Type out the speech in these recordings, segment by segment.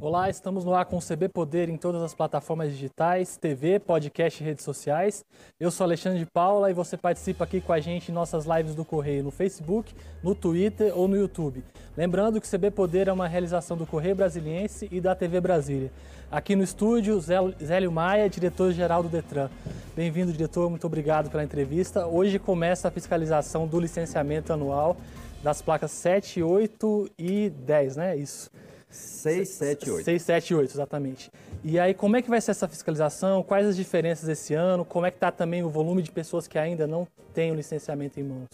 Olá, estamos no ar com o CB Poder em todas as plataformas digitais, TV, podcast e redes sociais. Eu sou Alexandre de Paula e você participa aqui com a gente em nossas lives do Correio no Facebook, no Twitter ou no YouTube. Lembrando que o CB Poder é uma realização do Correio Brasiliense e da TV Brasília. Aqui no estúdio, Zélio Maia, diretor-geral do Detran. Bem-vindo, diretor, muito obrigado pela entrevista. Hoje começa a fiscalização do licenciamento anual das placas 7, 8 e 10, né? Isso. 6, 7, 8. 6, 7 8, exatamente. E aí, como é que vai ser essa fiscalização? Quais as diferenças esse ano? Como é que está também o volume de pessoas que ainda não têm o licenciamento em mãos?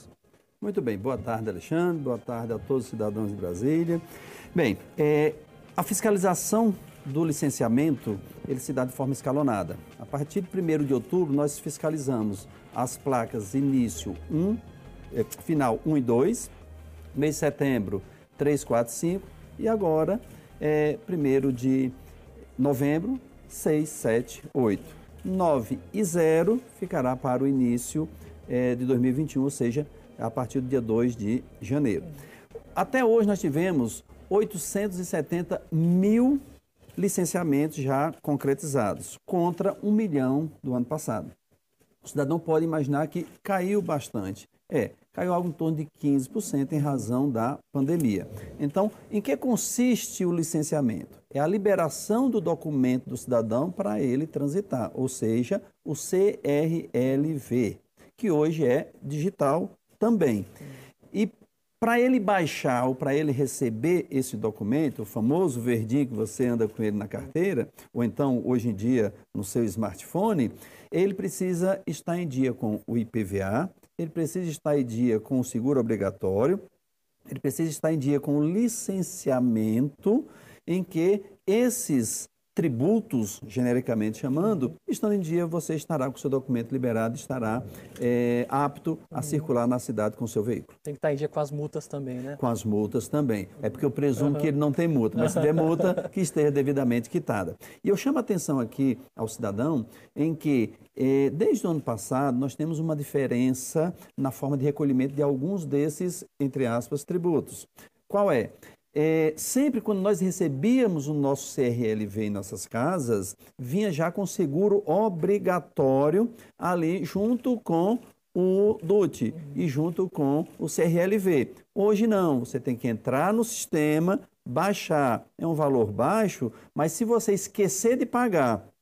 Muito bem. Boa tarde, Alexandre. Boa tarde a todos os cidadãos de Brasília. Bem, é, a fiscalização do licenciamento, ele se dá de forma escalonada. A partir de 1 de outubro, nós fiscalizamos as placas início 1, é, final 1 e 2, mês de setembro 3, 4, 5 e agora, é, 1 de novembro, 6, 7, 8. 9 e 0 ficará para o início é, de 2021, ou seja, a partir do dia 2 de janeiro. Até hoje nós tivemos 870 mil licenciamentos já concretizados, contra um milhão do ano passado. O cidadão pode imaginar que caiu bastante. É, caiu algo em torno de 15% em razão da pandemia. Então, em que consiste o licenciamento? É a liberação do documento do cidadão para ele transitar, ou seja, o CRLV, que hoje é digital também. E para ele baixar ou para ele receber esse documento, o famoso verdinho que você anda com ele na carteira, ou então hoje em dia no seu smartphone, ele precisa estar em dia com o IPVA, ele precisa estar em dia com o seguro obrigatório, ele precisa estar em dia com o licenciamento, em que esses tributos, genericamente chamando, estando em dia, você estará com o seu documento liberado, estará é, apto a circular na cidade com o seu veículo. Tem que estar em dia com as multas também, né? Com as multas também. É porque eu presumo uhum. que ele não tem multa, mas se tiver multa, que esteja devidamente quitada. E eu chamo a atenção aqui ao cidadão em que, é, desde o ano passado, nós temos uma diferença na forma de recolhimento de alguns desses, entre aspas, tributos. Qual é? É, sempre quando nós recebíamos o nosso CRLV em nossas casas, vinha já com seguro obrigatório ali junto com o DUT e junto com o CRLV. Hoje não, você tem que entrar no sistema, baixar. É um valor baixo, mas se você esquecer de pagar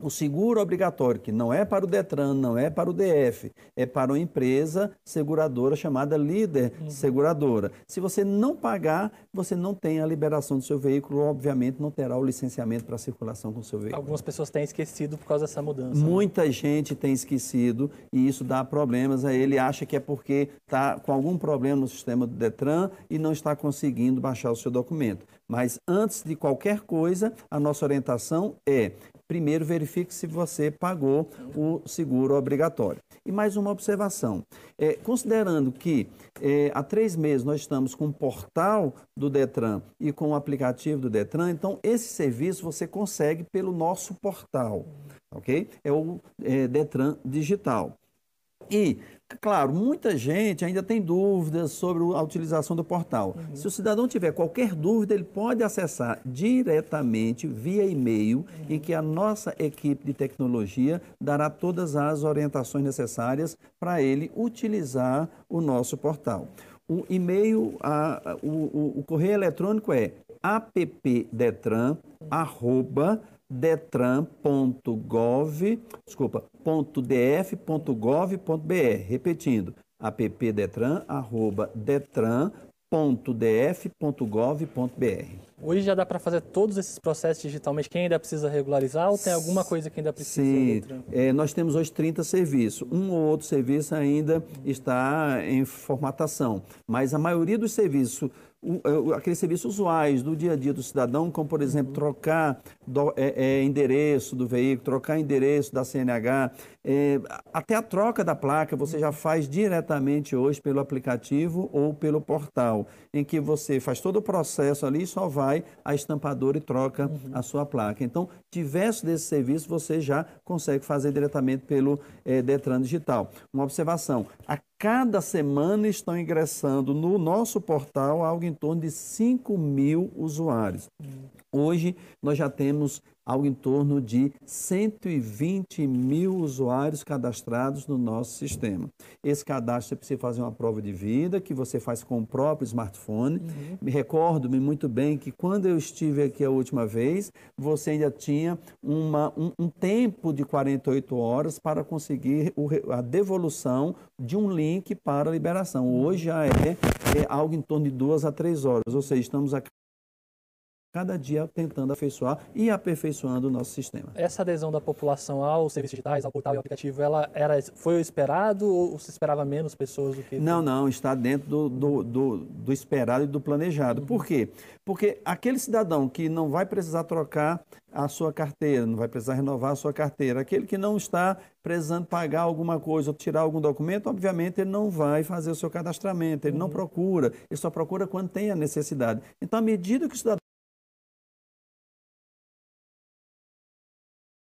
o seguro obrigatório, que não é para o Detran, não é para o DF, é para uma empresa seguradora chamada Líder uhum. Seguradora. Se você não pagar, você não tem a liberação do seu veículo, obviamente não terá o licenciamento para circulação com o seu veículo. Algumas pessoas têm esquecido por causa dessa mudança. Né? Muita né? gente tem esquecido e isso dá problemas a ele, acha que é porque está com algum problema no sistema do Detran e não está conseguindo baixar o seu documento. Mas antes de qualquer coisa, a nossa orientação é primeiro verifique se você pagou o seguro obrigatório. E mais uma observação: é, considerando que é, há três meses nós estamos com o portal do Detran e com o aplicativo do Detran, então esse serviço você consegue pelo nosso portal, ok? É o é, Detran Digital. E Claro, muita gente ainda tem dúvidas sobre a utilização do portal. Uhum. Se o cidadão tiver qualquer dúvida, ele pode acessar diretamente via e-mail, uhum. em que a nossa equipe de tecnologia dará todas as orientações necessárias para ele utilizar o nosso portal. O e-mail, a, o, o, o correio eletrônico é appdetran.com detran.gov, desculpa, .df.gov.br, repetindo, appdetran@detran.df.gov.br. Hoje já dá para fazer todos esses processos digitalmente. Quem ainda precisa regularizar ou tem alguma coisa que ainda precisa? Sim, é, nós temos hoje 30 serviços. Um ou outro serviço ainda está em formatação, mas a maioria dos serviços aqueles serviços usuais do dia a dia do cidadão, como, por exemplo, trocar do, é, é, endereço do veículo, trocar endereço da CNH, é, até a troca da placa você já faz diretamente hoje pelo aplicativo ou pelo portal, em que você faz todo o processo ali e só vai a estampadora e troca uhum. a sua placa. Então, diversos desses serviços você já consegue fazer diretamente pelo é, Detran Digital. Uma observação, a cada semana estão ingressando no nosso portal algo em torno de 5 mil usuários. Hoje nós já temos algo em torno de 120 mil usuários cadastrados no nosso sistema. Esse cadastro você precisa fazer uma prova de vida que você faz com o próprio smartphone. Uhum. Me recordo-me muito bem que quando eu estive aqui a última vez, você ainda tinha uma, um, um tempo de 48 horas para conseguir o, a devolução de um link para a liberação. Hoje já é, é algo em torno de duas a três horas, ou seja, estamos a cada dia tentando afeiçoar e aperfeiçoando o nosso sistema. Essa adesão da população aos serviços digitais, ao portal e ao aplicativo, ela era, foi o esperado ou se esperava menos pessoas do que... Não, não, está dentro do, do, do, do esperado e do planejado. Uhum. Por quê? Porque aquele cidadão que não vai precisar trocar a sua carteira, não vai precisar renovar a sua carteira, aquele que não está precisando pagar alguma coisa ou tirar algum documento, obviamente ele não vai fazer o seu cadastramento, ele uhum. não procura, ele só procura quando tem a necessidade. Então, à medida que o cidadão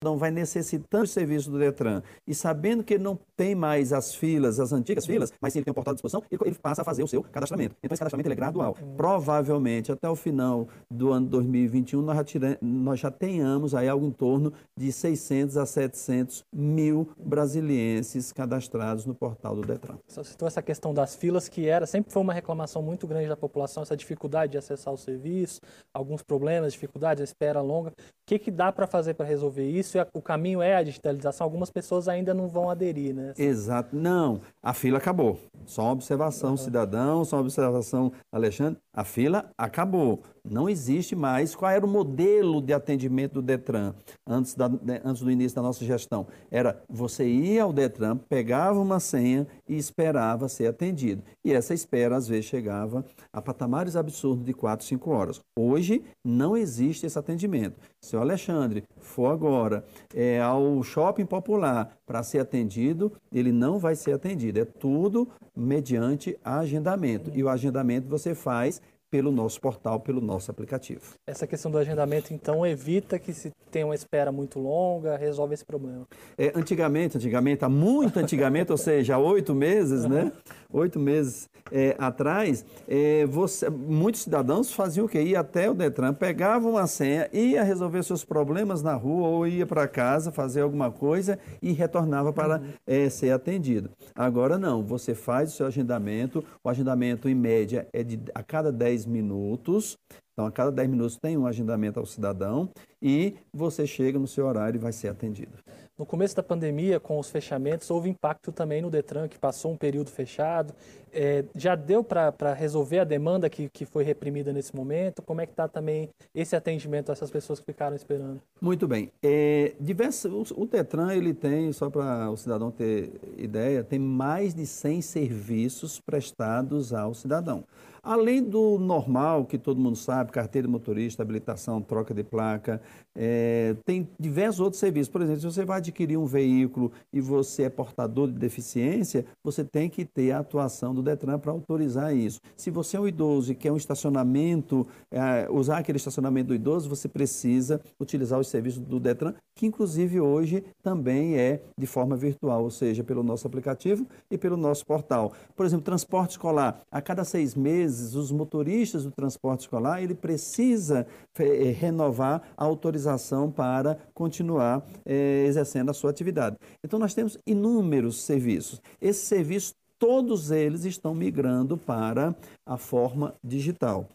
cidadão vai necessitando de serviço do Detran e sabendo que ele não tem mais as filas, as antigas filas, mas sim ele tem um portal à disposição, ele, passa a fazer o seu cadastramento. Então esse cadastramento é gradual. Provavelmente até o final do ano 2021 nós já, tira, nós já tenhamos aí algo em torno de 600 a 700 mil brasilienses cadastrados no portal do Detran. Você citou essa questão das filas que era sempre foi uma reclamação muito grande da população, essa dificuldade de acessar o serviço, alguns problemas, dificuldades, a espera longa. O que, que dá para fazer para resolver isso? Isso, o caminho é a digitalização, algumas pessoas ainda não vão aderir, né? Exato. Não, a fila acabou. Só uma observação, uhum. cidadão, só uma observação, Alexandre. A fila acabou. Não existe mais. Qual era o modelo de atendimento do Detran antes, da, né, antes do início da nossa gestão? Era você ia ao Detran, pegava uma senha e esperava ser atendido. E essa espera, às vezes, chegava a patamares absurdos de 4, 5 horas. Hoje, não existe esse atendimento. Se o Alexandre for agora é, ao shopping popular para ser atendido, ele não vai ser atendido. É tudo mediante agendamento. E o agendamento você faz pelo nosso portal, pelo nosso aplicativo. Essa questão do agendamento, então, evita que se tenha uma espera muito longa, resolve esse problema. É, antigamente, antigamente, há muito antigamente, ou seja, há oito meses, né? Oito meses é, atrás, é, você, muitos cidadãos faziam o quê? Ia até o Detran, pegavam uma senha, ia resolver seus problemas na rua ou ia para casa fazer alguma coisa e retornava para uhum. é, ser atendido. Agora não, você faz o seu agendamento, o agendamento em média é de a cada 10 minutos. Então, a cada 10 minutos tem um agendamento ao cidadão e você chega no seu horário e vai ser atendido. No começo da pandemia, com os fechamentos, houve impacto também no Detran, que passou um período fechado. É, já deu para resolver a demanda que, que foi reprimida nesse momento? Como é que está também esse atendimento a essas pessoas que ficaram esperando? Muito bem. É, diversos, o, o Detran, ele tem, só para o cidadão ter ideia, tem mais de 100 serviços prestados ao cidadão. Além do normal, que todo mundo sabe, carteira de motorista, habilitação, troca de placa, é, tem diversos outros serviços. Por exemplo, se você vai adquirir um veículo e você é portador de deficiência, você tem que ter a atuação do Detran para autorizar isso. Se você é um idoso e quer um estacionamento, é, usar aquele estacionamento do idoso, você precisa utilizar os serviços do Detran, que inclusive hoje também é de forma virtual, ou seja, pelo nosso aplicativo e pelo nosso portal. Por exemplo, transporte escolar. A cada seis meses, vezes os motoristas do transporte escolar ele precisa é, renovar a autorização para continuar é, exercendo a sua atividade. Então nós temos inúmeros serviços. Esses serviços todos eles estão migrando para a forma digital.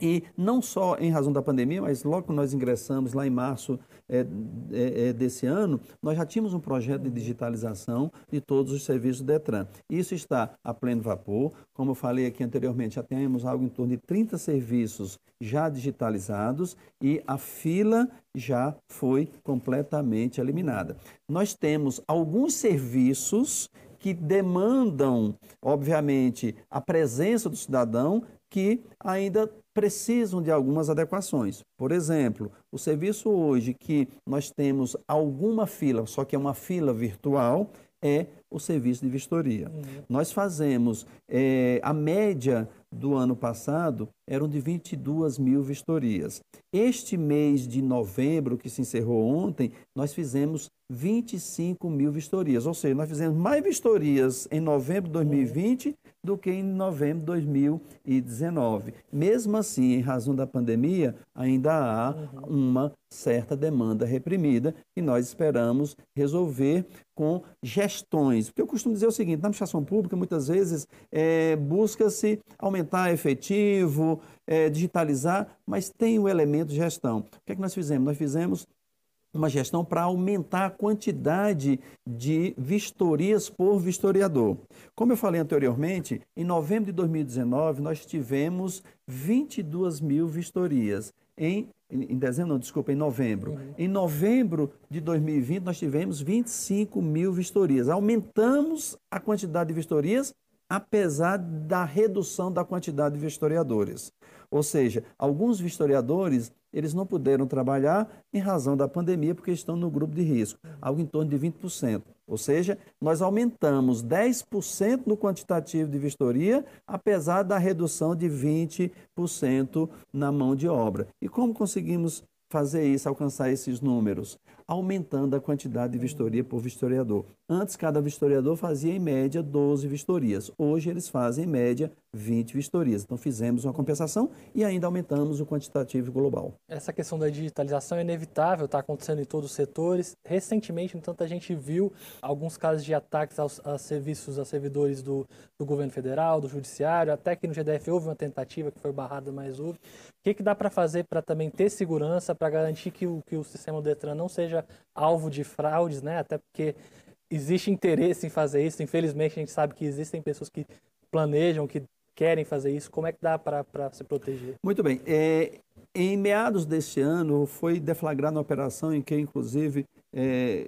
E não só em razão da pandemia, mas logo que nós ingressamos lá em março é, é, é, desse ano, nós já tínhamos um projeto de digitalização de todos os serviços do Detran. Isso está a pleno vapor. Como eu falei aqui anteriormente, já temos algo em torno de 30 serviços já digitalizados e a fila já foi completamente eliminada. Nós temos alguns serviços que demandam, obviamente, a presença do cidadão que ainda precisam de algumas adequações. Por exemplo, o serviço hoje que nós temos alguma fila, só que é uma fila virtual, é o serviço de vistoria. Uhum. Nós fazemos, é, a média do ano passado eram de 22 mil vistorias. Este mês de novembro, que se encerrou ontem, nós fizemos 25 mil vistorias. Ou seja, nós fizemos mais vistorias em novembro de 2020 do que em novembro de 2019. Mesmo assim, em razão da pandemia, ainda há uma certa demanda reprimida e nós esperamos resolver com gestões. Porque eu costumo dizer o seguinte: na administração pública, muitas vezes é, busca-se aumentar efetivo, é, digitalizar, mas tem o elemento gestão. O que é que nós fizemos? Nós fizemos uma gestão para aumentar a quantidade de vistorias por vistoriador. Como eu falei anteriormente, em novembro de 2019 nós tivemos 22 mil vistorias. Em, em dezembro, não, desculpa, em novembro. Uhum. Em novembro de 2020 nós tivemos 25 mil vistorias. Aumentamos a quantidade de vistorias, apesar da redução da quantidade de vistoriadores. Ou seja, alguns vistoriadores eles não puderam trabalhar em razão da pandemia porque estão no grupo de risco, algo em torno de 20%. Ou seja, nós aumentamos 10% no quantitativo de vistoria, apesar da redução de 20% na mão de obra. E como conseguimos fazer isso, alcançar esses números? Aumentando a quantidade de vistoria por vistoriador. Antes, cada vistoriador fazia em média 12 vistorias. Hoje, eles fazem em média 20 vistorias. Então, fizemos uma compensação e ainda aumentamos o quantitativo global. Essa questão da digitalização é inevitável, está acontecendo em todos os setores. Recentemente, entanto, a gente viu alguns casos de ataques aos, aos serviços, a servidores do, do governo federal, do judiciário, até que no GDF houve uma tentativa que foi barrada, mas houve. O que, que dá para fazer para também ter segurança, para garantir que o, que o sistema do Detran não seja seja alvo de fraudes, né? Até porque existe interesse em fazer isso. Infelizmente, a gente sabe que existem pessoas que planejam, que querem fazer isso. Como é que dá para se proteger? Muito bem. É, em meados deste ano, foi deflagrada uma operação em que, inclusive, é,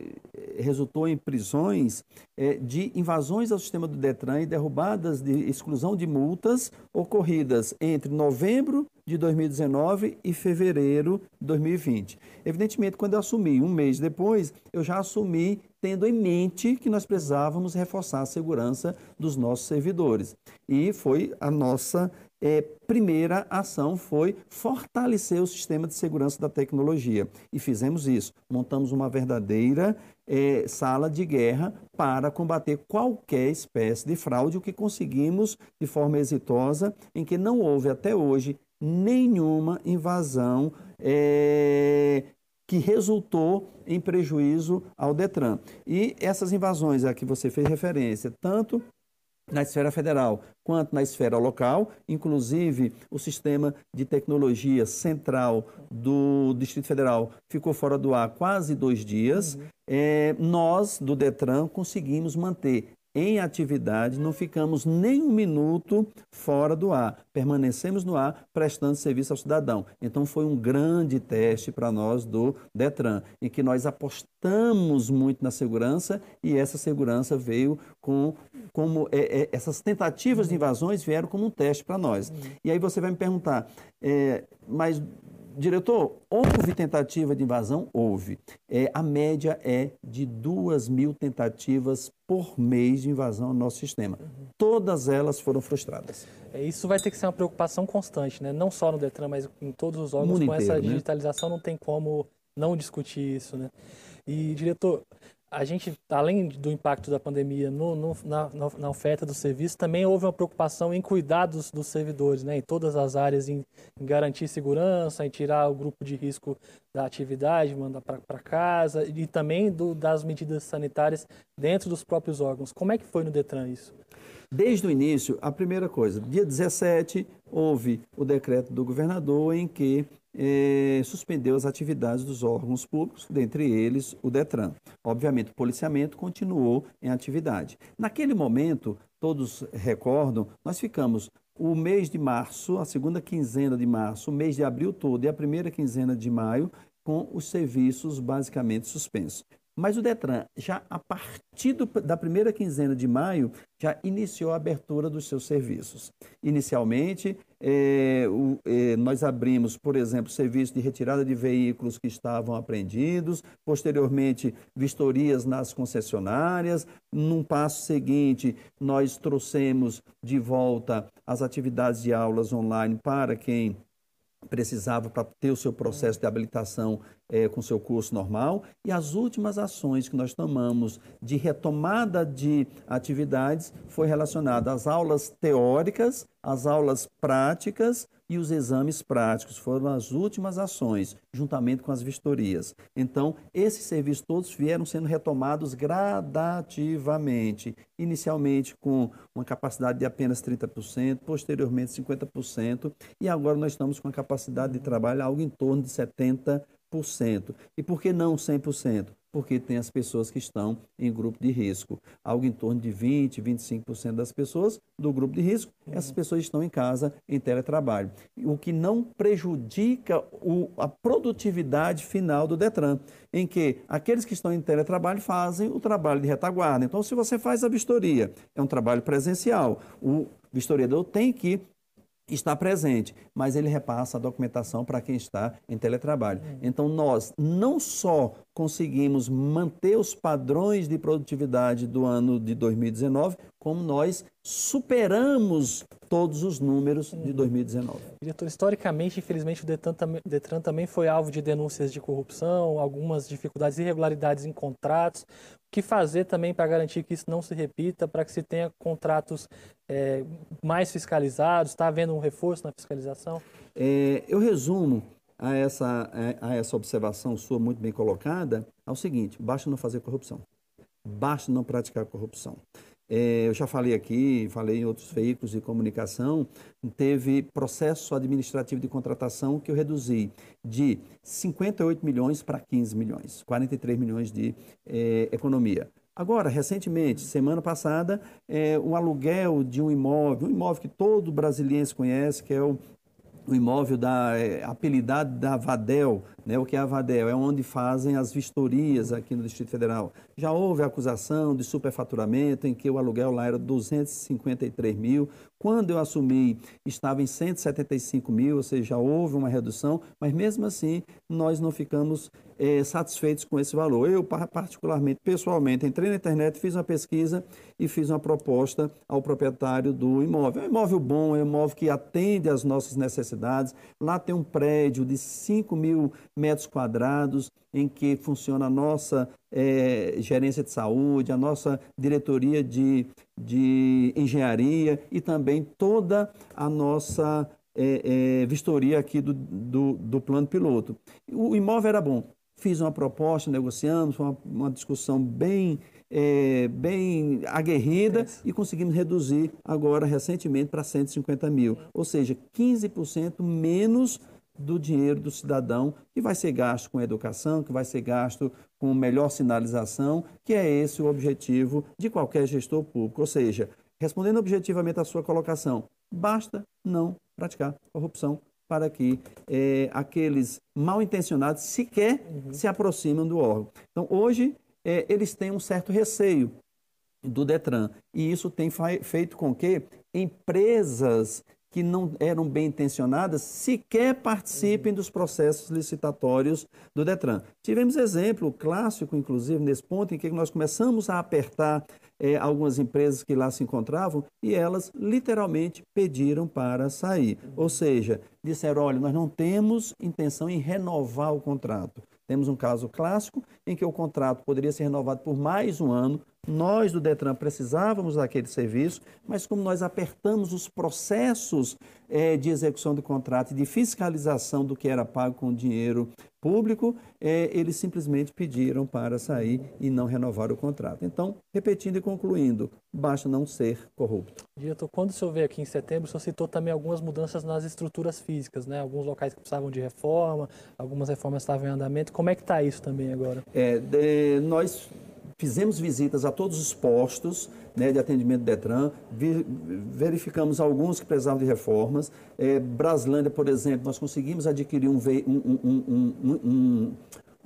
resultou em prisões é, de invasões ao sistema do Detran e derrubadas de exclusão de multas ocorridas entre novembro de 2019 e fevereiro de 2020. Evidentemente, quando eu assumi um mês depois, eu já assumi tendo em mente que nós precisávamos reforçar a segurança dos nossos servidores. E foi a nossa é, primeira ação foi fortalecer o sistema de segurança da tecnologia. E fizemos isso. Montamos uma verdadeira é, sala de guerra para combater qualquer espécie de fraude, o que conseguimos de forma exitosa, em que não houve até hoje nenhuma invasão é, que resultou em prejuízo ao Detran. E essas invasões a que você fez referência, tanto na esfera federal quanto na esfera local, inclusive o sistema de tecnologia central do Distrito Federal ficou fora do ar quase dois dias. Uhum. É, nós, do Detran, conseguimos manter em atividade, não ficamos nem um minuto fora do ar, permanecemos no ar prestando serviço ao cidadão. Então foi um grande teste para nós do Detran, em que nós apostamos muito na segurança e essa segurança veio com como é, é, essas tentativas de invasões vieram como um teste para nós. E aí você vai me perguntar, é, mas Diretor, houve tentativa de invasão? Houve. É, a média é de duas mil tentativas por mês de invasão ao nosso sistema. Uhum. Todas elas foram frustradas. É, isso vai ter que ser uma preocupação constante, né? não só no Detran, mas em todos os órgãos. Com inteiro, essa né? digitalização né? não tem como não discutir isso. Né? E, diretor, a gente, além do impacto da pandemia no, no, na, na, oferta do serviço, também houve uma preocupação em cuidar dos, dos servidores, né, em todas as áreas, em, em, garantir segurança, em tirar o grupo de risco da atividade, mandar para casa, e também do, das medidas sanitárias dentro dos próprios órgãos. Como é que foi no Detran isso? Desde o início, a primeira coisa, dia 17, houve o decreto do governador em que eh, suspendeu as atividades dos órgãos públicos, dentre eles o DETRAN. Obviamente, o policiamento continuou em atividade. Naquele momento, todos recordam, nós ficamos o mês de março, a segunda quinzena de março, o mês de abril todo e a primeira quinzena de maio, com os serviços basicamente suspensos. Mas o Detran, já a partir do, da primeira quinzena de maio, já iniciou a abertura dos seus serviços. Inicialmente, é, o, é, nós abrimos, por exemplo, serviço de retirada de veículos que estavam apreendidos, posteriormente, vistorias nas concessionárias. Num passo seguinte, nós trouxemos de volta as atividades de aulas online para quem precisava para ter o seu processo de habilitação é, com seu curso normal. E as últimas ações que nós tomamos de retomada de atividades foi relacionada às aulas teóricas, às aulas práticas, e os exames práticos foram as últimas ações, juntamente com as vistorias. Então, esses serviços todos vieram sendo retomados gradativamente, inicialmente com uma capacidade de apenas 30%, posteriormente 50%, e agora nós estamos com a capacidade de trabalho algo em torno de 70%. E por que não 100%? porque tem as pessoas que estão em grupo de risco. Algo em torno de 20, 25% das pessoas do grupo de risco, essas pessoas estão em casa em teletrabalho. O que não prejudica o, a produtividade final do Detran, em que aqueles que estão em teletrabalho fazem o trabalho de retaguarda. Então, se você faz a vistoria, é um trabalho presencial. O vistoriador tem que está presente, mas ele repassa a documentação para quem está em teletrabalho. Uhum. Então, nós não só conseguimos manter os padrões de produtividade do ano de 2019, como nós superamos todos os números de 2019. Diretor, historicamente, infelizmente, o Detran, Detran também foi alvo de denúncias de corrupção, algumas dificuldades e irregularidades em contratos. O que fazer também para garantir que isso não se repita, para que se tenha contratos é, mais fiscalizados? Está havendo um reforço na fiscalização? É, eu resumo a essa, a essa observação sua muito bem colocada ao seguinte: basta não fazer corrupção, basta não praticar corrupção. É, eu já falei aqui, falei em outros veículos de comunicação, teve processo administrativo de contratação que eu reduzi de 58 milhões para 15 milhões, 43 milhões de é, economia. Agora, recentemente, semana passada, é, aluguel de um imóvel, um imóvel que todo brasileiro conhece, que é o o imóvel da é, apelidado da Vadel, né? O que é a Vadel? É onde fazem as vistorias aqui no Distrito Federal. Já houve acusação de superfaturamento, em que o aluguel lá era 253 mil. Quando eu assumi, estava em 175 mil, ou seja, já houve uma redução, mas mesmo assim nós não ficamos é, satisfeitos com esse valor. Eu, particularmente, pessoalmente, entrei na internet, fiz uma pesquisa e fiz uma proposta ao proprietário do imóvel. É um imóvel bom, é um imóvel que atende às nossas necessidades. Lá tem um prédio de 5 mil metros quadrados, em que funciona a nossa é, gerência de saúde, a nossa diretoria de, de engenharia e também toda a nossa é, é, vistoria aqui do, do, do, plano piloto. O imóvel era bom. Fiz uma proposta, negociamos, uma, uma discussão bem, é, bem aguerrida e conseguimos reduzir agora, recentemente, para 150 mil. Ou seja, 15% menos do dinheiro do cidadão que vai ser gasto com educação, que vai ser gasto com melhor sinalização, que é esse o objetivo de qualquer gestor público. Ou seja, respondendo objetivamente à sua colocação, basta não praticar corrupção para que é, aqueles mal intencionados sequer uhum. se aproximem do órgão. Então, hoje, é, eles têm um certo receio do Detran, e isso tem feito com que empresas que não eram bem intencionadas sequer participem dos processos licitatórios do Detran. Tivemos exemplo clássico, inclusive, nesse ponto, em que nós começamos a apertar é, algumas empresas que lá se encontravam e elas literalmente pediram para sair. Ou seja, disseram: olha, nós não temos intenção em renovar o contrato. Temos um caso clássico em que o contrato poderia ser renovado por mais um ano, nós do Detran precisávamos daquele serviço, mas como nós apertamos os processos é, de execução do contrato e de fiscalização do que era pago com dinheiro público, é, eles simplesmente pediram para sair e não renovar o contrato. Então, repetindo e concluindo, basta não ser corrupto. Diretor, quando o senhor veio aqui em setembro, o senhor citou também algumas mudanças nas estruturas físicas, né? Alguns locais que precisavam de reforma, algumas reformas estavam em andamento. Como é que está isso também agora? É, de, nós fizemos visitas a todos os postos né, de atendimento do Detran, verificamos alguns que precisavam de reformas. É, Braslândia, por exemplo, nós conseguimos adquirir um, um, um,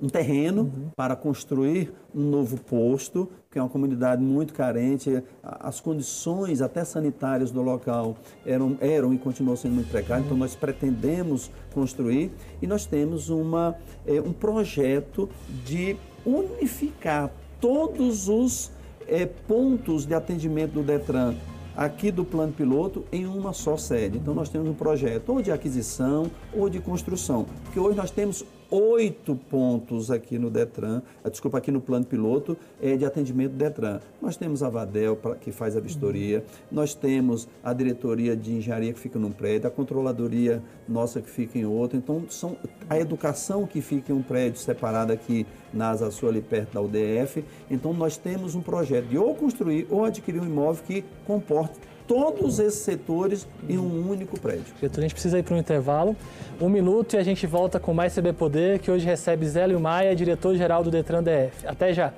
um terreno uhum. para construir um novo posto, que é uma comunidade muito carente. As condições, até sanitárias do local, eram, eram e continuam sendo muito precárias. Então, nós pretendemos construir e nós temos uma, é, um projeto de unificar todos os é, pontos de atendimento do Detran aqui do plano piloto em uma só sede. Então nós temos um projeto ou de aquisição ou de construção, porque hoje nós temos oito pontos aqui no Detran, eh, desculpa, aqui no plano piloto é, de atendimento do Detran. Nós temos a Vadel, pra, que faz a vistoria, nós temos a diretoria de engenharia que fica num prédio, a controladoria nossa que fica em outro. Então, são a educação que fica em um prédio separado aqui na Asa Sul, ali perto da UDF. Então, nós temos um projeto de ou construir ou adquirir um imóvel que comporte todos esses setores em um único prédio. Diretor, a gente precisa ir para um intervalo. Um minuto e a gente volta com mais CB Poder, que hoje recebe Zélio Maia, diretor-geral do Detran DF. Até já!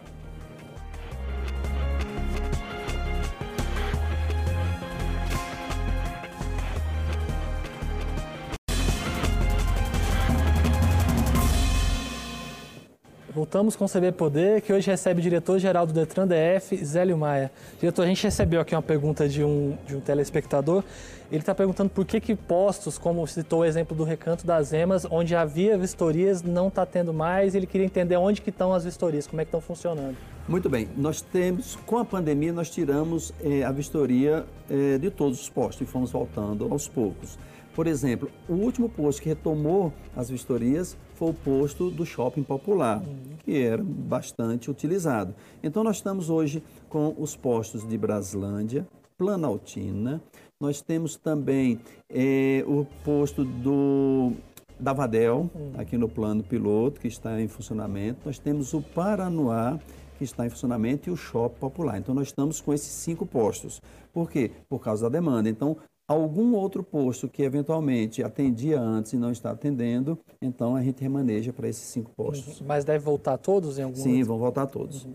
Voltamos com o CB Poder, que hoje recebe o diretor-geral do Detran DF, Zélio Maia. Diretor, a gente recebeu aqui uma pergunta de um, de um telespectador. Ele está perguntando por que, que postos, como citou o exemplo do Recanto das Emas, onde havia vistorias, não está tendo mais. Ele queria entender onde que estão as vistorias, como é que estão funcionando. Muito bem, nós temos, com a pandemia, nós tiramos eh, a vistoria eh, de todos os postos e fomos voltando aos poucos. Por exemplo, o último posto que retomou as vistorias foi o posto do Shopping Popular, que era bastante utilizado. Então, nós estamos hoje com os postos de Braslândia, Planaltina, nós temos também é, o posto do da Vadel, aqui no plano piloto, que está em funcionamento. Nós temos o Paranoá, que está em funcionamento, e o Shopping Popular. Então, nós estamos com esses cinco postos. Por quê? Por causa da demanda. Então, algum outro posto que eventualmente atendia antes e não está atendendo, então a gente remaneja para esses cinco postos. Mas deve voltar todos em algum Sim, vão voltar todos. Uhum.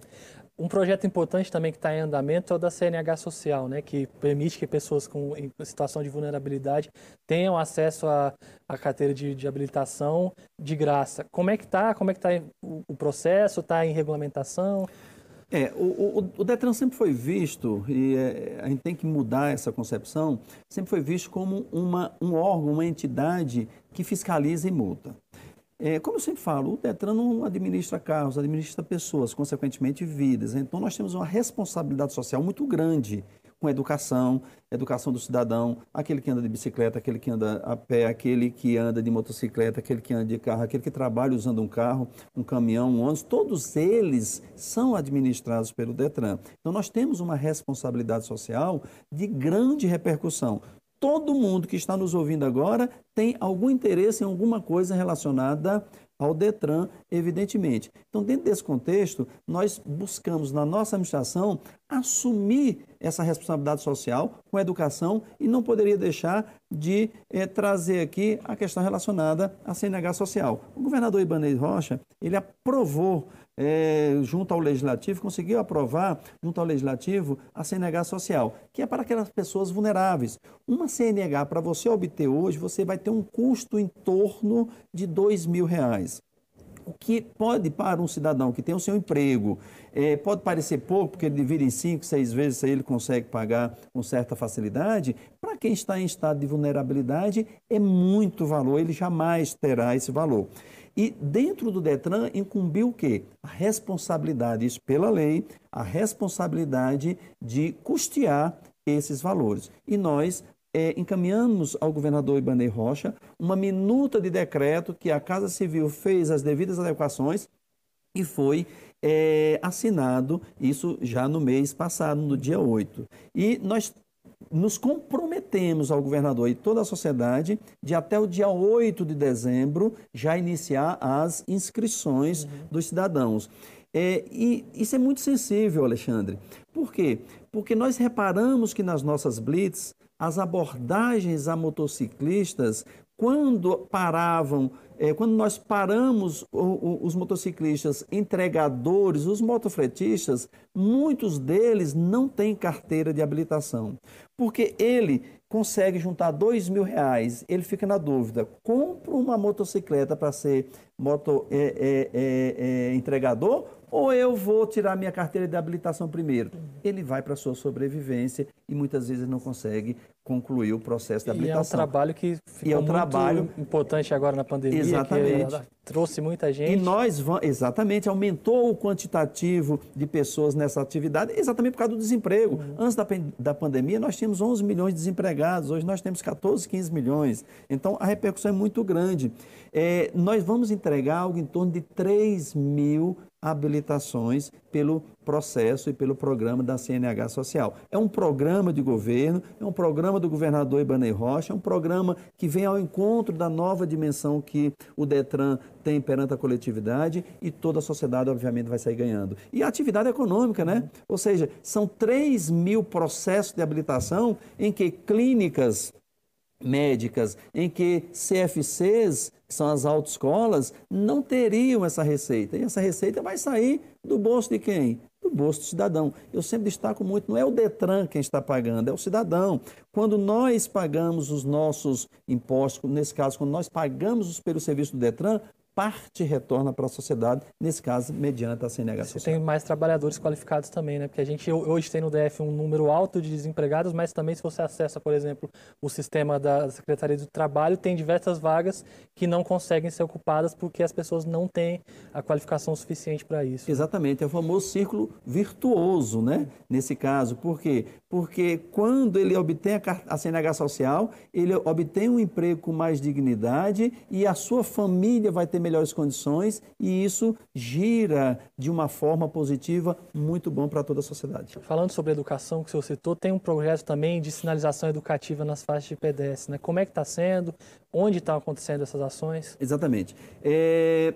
Um projeto importante também que está em andamento é o da CNH Social, né, que permite que pessoas com, em situação de vulnerabilidade tenham acesso à, à carteira de, de, habilitação de graça. Como é que está? Como é que está o, o processo? Está em regulamentação? É, o, o, o, Detran sempre foi visto, e é, a gente tem que mudar essa concepção, sempre foi visto como uma, um órgão, uma entidade que fiscaliza e multa. É, como eu sempre falo, o Detran não administra carros, administra pessoas, consequentemente vidas. Então nós temos uma responsabilidade social muito grande com educação, educação do cidadão, aquele que anda de bicicleta, aquele que anda a pé, aquele que anda de motocicleta, aquele que anda de carro, aquele que trabalha usando um carro, um caminhão, um ônibus, todos eles são administrados pelo Detran. Então nós temos uma responsabilidade social de grande repercussão. Todo mundo que está nos ouvindo agora tem algum interesse em alguma coisa relacionada ao Detran, evidentemente. Então, dentro desse contexto, nós buscamos na nossa administração assumir essa responsabilidade social com a educação e não poderia deixar de é, trazer aqui a questão relacionada à CNH social. O governador Ibanez Rocha, ele aprovou é, junto ao Legislativo, conseguiu aprovar, junto ao Legislativo, a CNH social, que é para aquelas pessoas vulneráveis. Uma CNH, para você obter hoje, você vai ter um custo em torno de dois mil reais. O que pode para um cidadão que tem o seu emprego, é, pode parecer pouco, porque ele divide em cinco, seis vezes, aí ele consegue pagar com certa facilidade. Para quem está em estado de vulnerabilidade, é muito valor, ele jamais terá esse valor. E dentro do Detran incumbiu o quê? A responsabilidade, isso pela lei, a responsabilidade de custear esses valores. E nós é, encaminhamos ao governador Ibanei Rocha uma minuta de decreto que a Casa Civil fez as devidas adequações e foi é, assinado, isso já no mês passado, no dia 8. E nós nos comprometemos ao governador e toda a sociedade de até o dia 8 de dezembro já iniciar as inscrições uhum. dos cidadãos. É, e isso é muito sensível, Alexandre. Por quê? Porque nós reparamos que nas nossas blitz, as abordagens a motociclistas, quando paravam, é, quando nós paramos o, o, os motociclistas entregadores, os motofretistas, muitos deles não têm carteira de habilitação. Porque ele consegue juntar dois mil reais, ele fica na dúvida, compra uma motocicleta para ser moto, é, é, é, é entregador ou eu vou tirar minha carteira de habilitação primeiro? Ele vai para a sua sobrevivência e muitas vezes não consegue concluir o processo de habilitação. E é um trabalho que ficou é um muito trabalho... importante agora na pandemia, exatamente. que trouxe muita gente. E nós vamos, exatamente, aumentou o quantitativo de pessoas nessa atividade, exatamente por causa do desemprego. Uhum. Antes da, da pandemia, nós tínhamos 11 milhões de desempregados, hoje nós temos 14, 15 milhões. Então, a repercussão é muito grande. É, nós vamos entregar algo em torno de 3 mil habilitações pelo processo e pelo programa da CNH Social. É um programa de governo, é um programa do governador Ibanei Rocha, é um programa que vem ao encontro da nova dimensão que o Detran tem perante a coletividade e toda a sociedade, obviamente, vai sair ganhando. E a atividade econômica, né? Ou seja, são 3 mil processos de habilitação em que clínicas médicas, em que CFCs são as autoescolas, não teriam essa receita. E essa receita vai sair do bolso de quem? Do bolso do cidadão. Eu sempre destaco muito, não é o Detran quem está pagando, é o cidadão. Quando nós pagamos os nossos impostos, nesse caso, quando nós pagamos pelo serviço do Detran, parte retorna para a sociedade, nesse caso, mediante a CNH Você tem mais trabalhadores qualificados também, né? Porque a gente hoje tem no DF um número alto de desempregados, mas também se você acessa, por exemplo, o sistema da Secretaria do Trabalho, tem diversas vagas que não conseguem ser ocupadas porque as pessoas não têm a qualificação suficiente para isso. Exatamente, é o famoso círculo virtuoso, né? Nesse caso, por quê? Porque quando ele obtém a, a CNH social, ele obtém um emprego com mais dignidade e a sua família vai ter melhores condições e isso gira de uma forma positiva muito bom para toda a sociedade. Falando sobre educação que o senhor citou, tem um projeto também de sinalização educativa nas faixas de pedestre, né? Como é que está sendo? Onde estão acontecendo essas ações? Exatamente. É...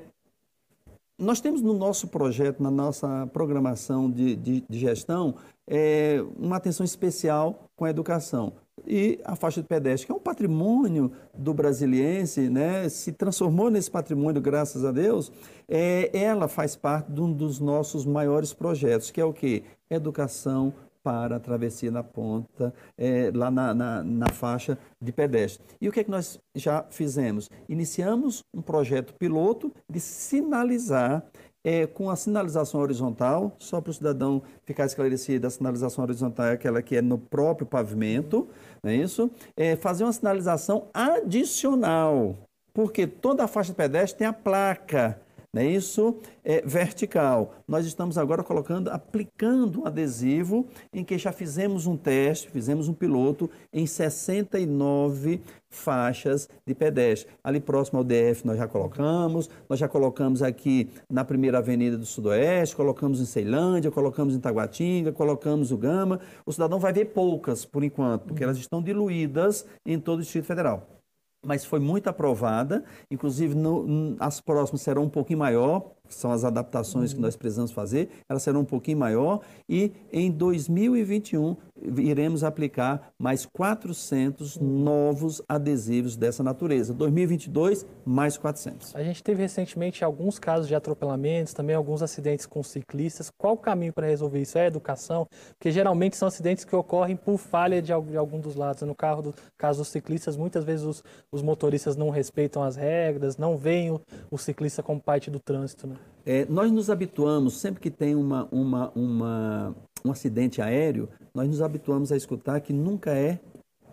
Nós temos no nosso projeto, na nossa programação de, de, de gestão, é, uma atenção especial com a educação e a faixa de pedestre, que é um patrimônio do brasiliense, né, se transformou nesse patrimônio, graças a Deus, é, ela faz parte de um dos nossos maiores projetos, que é o quê? Educação para a travessia na ponta, é, lá na, na, na, faixa de pedestre. E o que é que nós já fizemos? Iniciamos um projeto piloto de sinalizar é, com a sinalização horizontal, só para o cidadão ficar esclarecido, a sinalização horizontal é aquela que é no próprio pavimento, não é isso? É, fazer uma sinalização adicional, porque toda a faixa de pedestre tem a placa não é isso? É vertical. Nós estamos agora colocando, aplicando um adesivo em que já fizemos um teste, fizemos um piloto em 69 faixas de pedestre. Ali próximo ao DF nós já colocamos, nós já colocamos aqui na primeira avenida do Sudoeste, colocamos em Ceilândia, colocamos em Taguatinga, colocamos o Gama. O cidadão vai ver poucas por enquanto, porque elas estão diluídas em todo o Distrito Federal mas foi muito aprovada. Inclusive, no, as próximas serão um pouquinho maior, são as adaptações uhum. que nós precisamos fazer, elas serão um pouquinho maior. E em 2021 iremos aplicar mais 400 novos adesivos dessa natureza. 2022, mais 400. A gente teve recentemente alguns casos de atropelamentos, também alguns acidentes com ciclistas. Qual o caminho para resolver isso? É educação? Porque geralmente são acidentes que ocorrem por falha de algum dos lados. No carro do, caso dos ciclistas, muitas vezes os, os motoristas não respeitam as regras, não veem o, o ciclista como parte do trânsito. Né? É, nós nos habituamos, sempre que tem uma, uma, uma, um acidente aéreo, nós nos habituamos a escutar que nunca é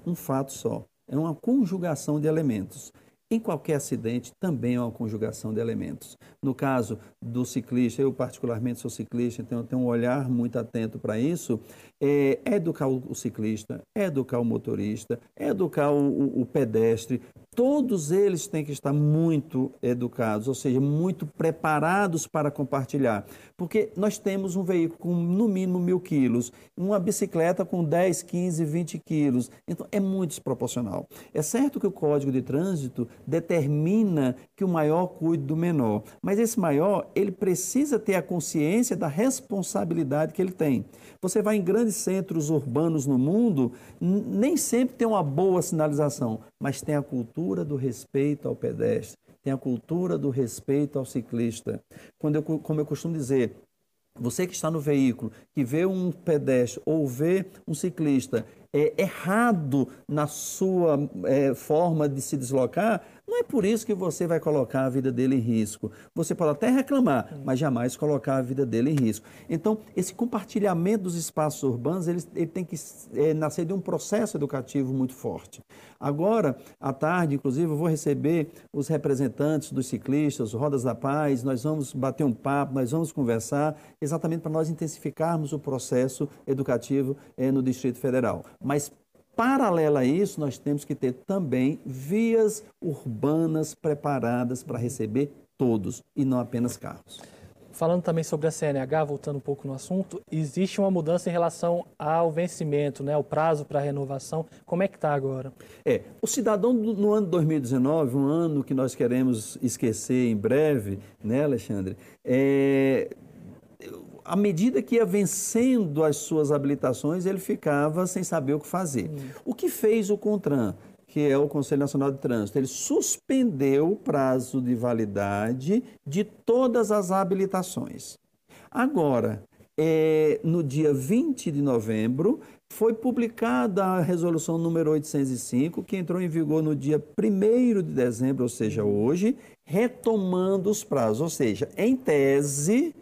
um fato só, é uma conjugação de elementos. Em qualquer acidente também é uma conjugação de elementos. No caso do ciclista, eu particularmente sou ciclista, então eu tenho um olhar muito atento para isso. É, educar o ciclista, educar o motorista, educar o, o, o pedestre, todos eles têm que estar muito educados, ou seja, muito preparados para compartilhar. Porque nós temos um veículo com no mínimo mil quilos, uma bicicleta com 10, 15, 20 quilos. Então é muito desproporcional. É certo que o Código de Trânsito determina que o maior cuide do menor, mas esse maior ele precisa ter a consciência da responsabilidade que ele tem. Você vai em grandes centros urbanos no mundo, nem sempre tem uma boa sinalização, mas tem a cultura do respeito ao pedestre, tem a cultura do respeito ao ciclista. Quando eu, como eu costumo dizer, você que está no veículo, que vê um pedestre ou vê um ciclista é, errado na sua é, forma de se deslocar, não é por isso que você vai colocar a vida dele em risco. Você pode até reclamar, mas jamais colocar a vida dele em risco. Então, esse compartilhamento dos espaços urbanos, ele, ele tem que é, nascer de um processo educativo muito forte. Agora, à tarde, inclusive, eu vou receber os representantes dos ciclistas, Rodas da Paz, nós vamos bater um papo, nós vamos conversar, exatamente para nós intensificarmos o processo educativo é, no Distrito Federal. Mas Paralela a isso, nós temos que ter também vias urbanas preparadas para receber todos e não apenas carros. Falando também sobre a CNH, voltando um pouco no assunto, existe uma mudança em relação ao vencimento, né, o prazo para renovação. Como é que está agora? É, o cidadão no ano 2019, um ano que nós queremos esquecer em breve, né, Alexandre, é, à medida que ia vencendo as suas habilitações, ele ficava sem saber o que fazer. Hum. O que fez o CONTRAN, que é o Conselho Nacional de Trânsito? Ele suspendeu o prazo de validade de todas as habilitações. Agora, é, no dia 20 de novembro, foi publicada a resolução número 805, que entrou em vigor no dia 1 de dezembro, ou seja, hoje, retomando os prazos. Ou seja, em tese,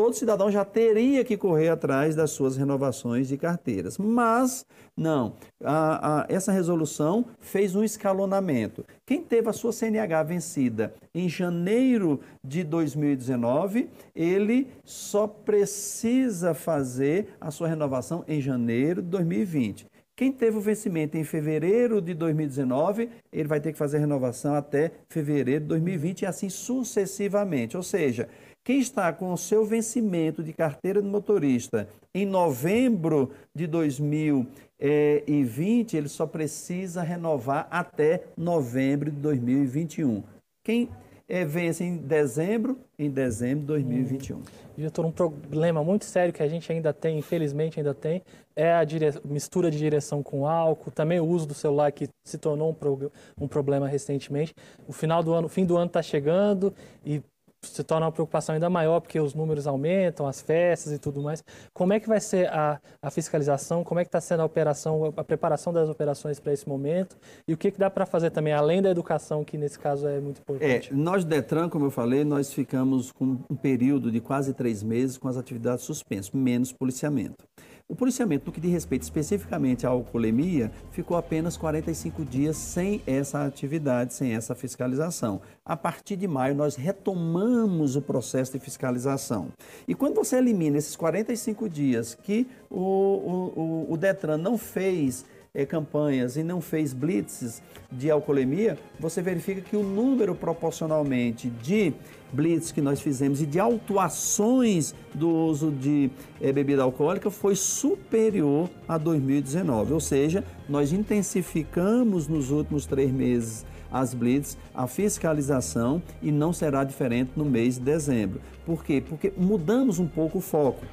todo cidadão já teria que correr atrás das suas renovações de carteiras. Mas, não, a, a, essa resolução fez um escalonamento. Quem teve a sua CNH vencida em janeiro de 2019, ele só precisa fazer a sua renovação em janeiro de 2020. Quem teve o vencimento em fevereiro de 2019, ele vai ter que fazer a renovação até fevereiro de 2020 e assim sucessivamente. Ou seja, quem está com o seu vencimento de carteira de motorista em novembro de 2020, ele só precisa renovar até novembro de 2021. Quem é, vence em dezembro, em dezembro de 2021. Hum. Diretor, um problema muito sério que a gente ainda tem, infelizmente ainda tem, é a dire... mistura de direção com álcool, também o uso do celular que se tornou um, pro... um problema recentemente. O final do ano, o fim do ano está chegando e se torna uma preocupação ainda maior porque os números aumentam, as festas e tudo mais. Como é que vai ser a, a fiscalização? Como é que está sendo a operação, a preparação das operações para esse momento? E o que, que dá para fazer também, além da educação, que nesse caso é muito importante? É, nós, Detran, como eu falei, nós ficamos com um período de quase três meses com as atividades suspensas, menos policiamento. O policiamento, no que diz respeito especificamente à alcoolemia, ficou apenas 45 dias sem essa atividade, sem essa fiscalização. A partir de maio, nós retomamos o processo de fiscalização. E quando você elimina esses 45 dias que o, o, o, o Detran não fez é, campanhas e não fez blitzes de alcoolemia, você verifica que o número proporcionalmente de blitz que nós fizemos e de autuações do uso de é, bebida alcoólica foi superior a 2019. Ou seja, nós intensificamos nos últimos três meses as blitz, a fiscalização e não será diferente no mês de dezembro. Por quê? Porque mudamos um pouco o foco.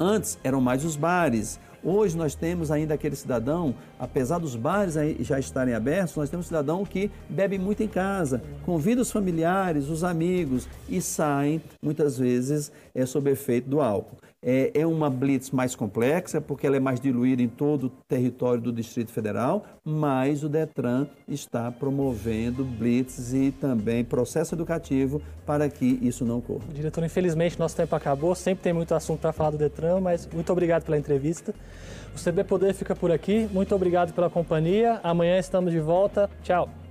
Antes eram mais os bares, Hoje nós temos ainda aquele cidadão, apesar dos bares já estarem abertos, nós temos um cidadão que bebe muito em casa, convida os familiares, os amigos e saem muitas vezes é, sob efeito do álcool. É, é uma blitz mais complexa, porque ela é mais diluída em todo o território do Distrito Federal, mas o Detran está promovendo blitz e também processo educativo para que isso não ocorra. Diretor, infelizmente nosso tempo acabou, sempre tem muito assunto para falar do Detran, mas muito obrigado pela entrevista. O CB Poder fica por aqui, muito obrigado pela companhia, amanhã estamos de volta, tchau!